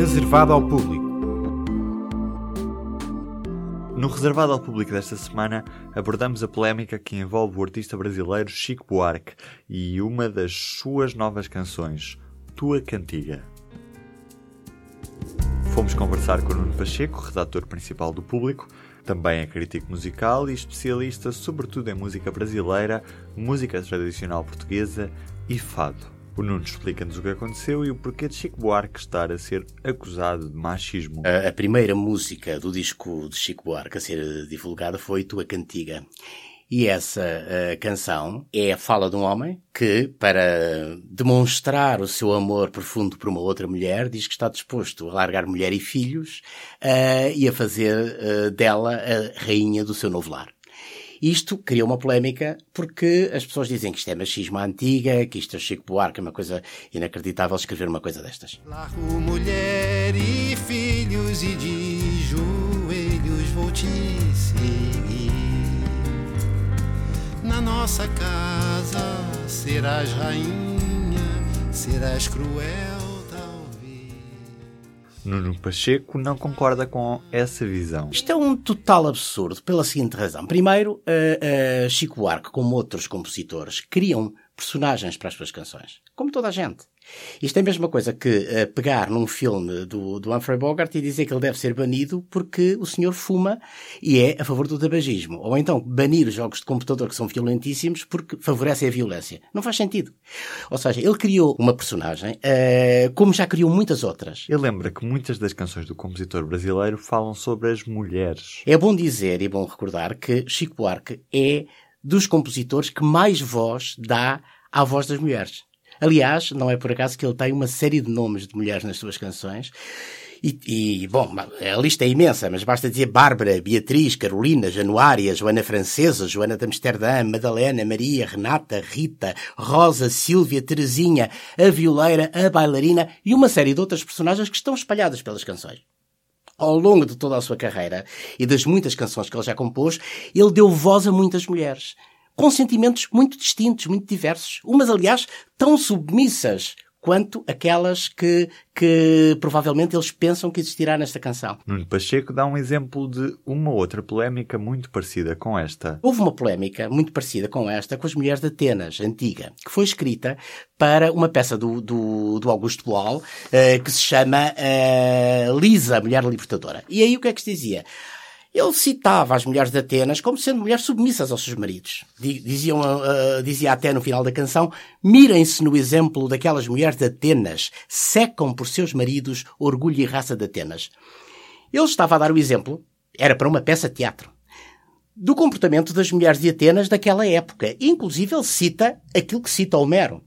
Reservado ao público. No Reservado ao Público desta semana, abordamos a polémica que envolve o artista brasileiro Chico Buarque e uma das suas novas canções, Tua Cantiga. Fomos conversar com Nuno Pacheco, redator principal do Público, também é crítico musical e especialista sobretudo em música brasileira, música tradicional portuguesa e fado. O Nuno explica-nos o que aconteceu e o porquê de Chico Buarque estar a ser acusado de machismo. A, a primeira música do disco de Chico Buarque a ser divulgada foi Tua Cantiga. E essa uh, canção é a fala de um homem que, para demonstrar o seu amor profundo por uma outra mulher, diz que está disposto a largar mulher e filhos uh, e a fazer uh, dela a rainha do seu novo lar. Isto cria uma polémica porque as pessoas dizem que isto é machismo à antiga, que isto é Chico Buarque, é uma coisa inacreditável escrever uma coisa destas. Largo mulher e filhos e de joelhos vou te seguir. Na nossa casa serás rainha, serás cruel Nuno Pacheco não concorda com essa visão. Isto é um total absurdo pela seguinte razão. Primeiro, uh, uh, Chico Buarque, como outros compositores, criam personagens para as suas canções. Como toda a gente. Isto é a mesma coisa que uh, pegar num filme do, do Humphrey Bogart e dizer que ele deve ser banido porque o senhor fuma e é a favor do tabagismo. Ou então banir os jogos de computador que são violentíssimos porque favorecem a violência. Não faz sentido. Ou seja, ele criou uma personagem uh, como já criou muitas outras. Ele lembra que muitas das canções do compositor brasileiro falam sobre as mulheres. É bom dizer e bom recordar que Chico Buarque é dos compositores que mais voz dá à voz das mulheres. Aliás, não é por acaso que ele tem uma série de nomes de mulheres nas suas canções. E, e, bom, a lista é imensa, mas basta dizer Bárbara, Beatriz, Carolina, Januária, Joana Francesa, Joana de Amsterdã, Madalena, Maria, Renata, Rita, Rosa, Sílvia, Terezinha, a violeira, a bailarina e uma série de outras personagens que estão espalhadas pelas canções. Ao longo de toda a sua carreira e das muitas canções que ele já compôs, ele deu voz a muitas mulheres com sentimentos muito distintos, muito diversos. Umas, aliás, tão submissas quanto aquelas que, que provavelmente eles pensam que existirá nesta canção. Nuno Pacheco dá um exemplo de uma outra polémica muito parecida com esta. Houve uma polémica muito parecida com esta com as Mulheres de Atenas, antiga, que foi escrita para uma peça do, do, do Augusto Boal, uh, que se chama uh, Lisa, Mulher Libertadora. E aí o que é que se dizia? Ele citava as mulheres de Atenas como sendo mulheres submissas aos seus maridos. Diziam, uh, dizia até no final da canção: mirem-se no exemplo daquelas mulheres de Atenas, secam por seus maridos orgulho e raça de Atenas. Ele estava a dar o exemplo, era para uma peça de teatro, do comportamento das mulheres de Atenas daquela época. Inclusive, ele cita aquilo que cita Homero.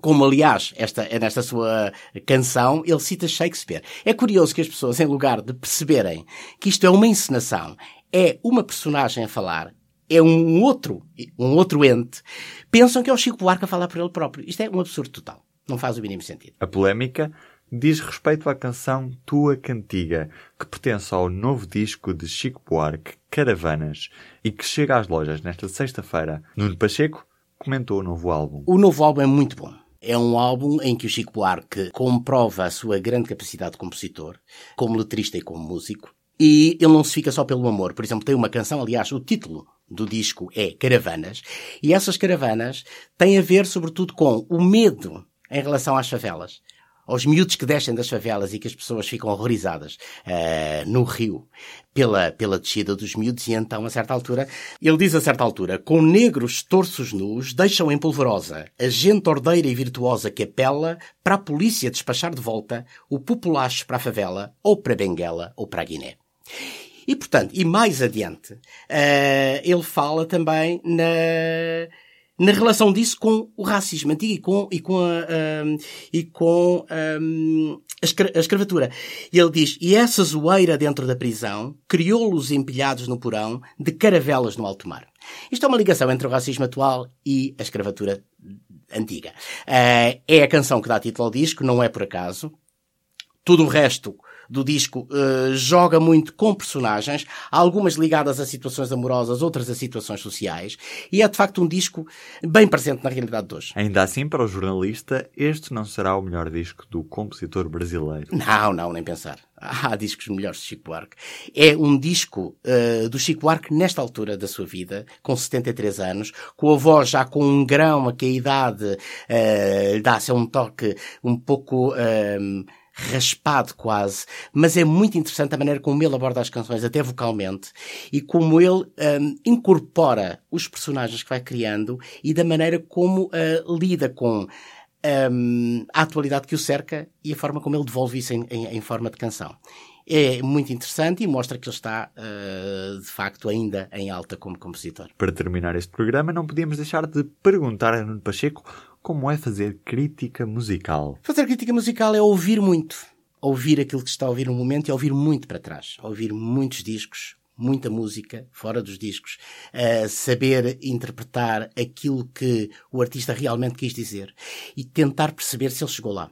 Como, aliás, esta, nesta sua canção, ele cita Shakespeare. É curioso que as pessoas, em lugar de perceberem que isto é uma encenação, é uma personagem a falar, é um outro, um outro ente, pensam que é o Chico Buarque a falar por ele próprio. Isto é um absurdo total. Não faz o mínimo sentido. A polémica diz respeito à canção Tua Cantiga, que pertence ao novo disco de Chico Buarque, Caravanas, e que chega às lojas nesta sexta-feira. Nuno Pacheco comentou o novo álbum. O novo álbum é muito bom. É um álbum em que o Chico Buarque comprova a sua grande capacidade de compositor, como letrista e como músico. E ele não se fica só pelo amor. Por exemplo, tem uma canção, aliás, o título do disco é Caravanas. E essas caravanas têm a ver, sobretudo, com o medo em relação às favelas aos miúdos que descem das favelas e que as pessoas ficam horrorizadas uh, no rio pela, pela descida dos miúdos e então, a certa altura, ele diz a certa altura, com negros torsos nus, deixam em polvorosa a gente ordeira e virtuosa que apela para a polícia despachar de volta o populacho para a favela, ou para Benguela, ou para a Guiné. E, portanto, e mais adiante, uh, ele fala também na na relação disso com o racismo antigo e com, e com, a, e com a, a escravatura. E ele diz, e essa zoeira dentro da prisão criou-los empilhados no porão de caravelas no alto mar. Isto é uma ligação entre o racismo atual e a escravatura antiga. Uh, é a canção que dá título ao disco, não é por acaso. Tudo o resto do disco uh, joga muito com personagens, algumas ligadas a situações amorosas, outras a situações sociais, e é de facto um disco bem presente na realidade de hoje. Ainda assim, para o jornalista, este não será o melhor disco do compositor brasileiro. Não, não, nem pensar. Há discos melhores de Chico Buarque. É um disco uh, do Chico Buarque nesta altura da sua vida, com 73 anos, com a voz já com um grão a que a idade uh, dá-se um toque um pouco uh, raspado quase, mas é muito interessante a maneira como ele aborda as canções, até vocalmente, e como ele um, incorpora os personagens que vai criando e da maneira como uh, lida com um, a atualidade que o cerca e a forma como ele devolve isso em, em, em forma de canção. É muito interessante e mostra que ele está, uh, de facto, ainda em alta como compositor. Para terminar este programa, não podíamos deixar de perguntar a Nuno Pacheco como é fazer crítica musical. Fazer crítica musical é ouvir muito. Ouvir aquilo que está a ouvir no momento e ouvir muito para trás. Ouvir muitos discos, muita música fora dos discos, uh, saber interpretar aquilo que o artista realmente quis dizer e tentar perceber se ele chegou lá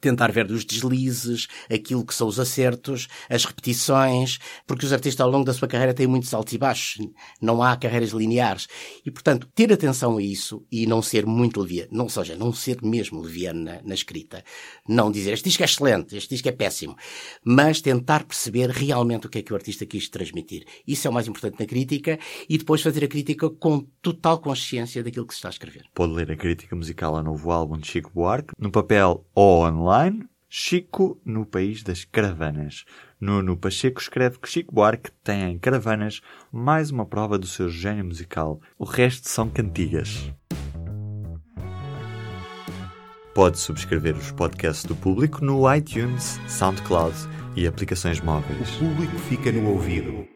tentar ver dos deslizes, aquilo que são os acertos, as repetições, porque os artistas ao longo da sua carreira têm muitos altos e baixos, não há carreiras lineares. E, portanto, ter atenção a isso e não ser muito leviano, não seja, não ser mesmo leviano na, na escrita, não dizer este disco é excelente, este disco é péssimo, mas tentar perceber realmente o que é que o artista quis transmitir. Isso é o mais importante na crítica e depois fazer a crítica com total consciência daquilo que se está a escrever. Pode ler a crítica musical ao novo álbum de Chico Buarque, no papel ou online online, Chico no País das Caravanas. Nuno Pacheco escreve que Chico Buarque tem em Caravanas mais uma prova do seu gênio musical. O resto são cantigas. Pode subscrever os podcasts do público no iTunes, SoundCloud e aplicações móveis. O público fica no ouvido.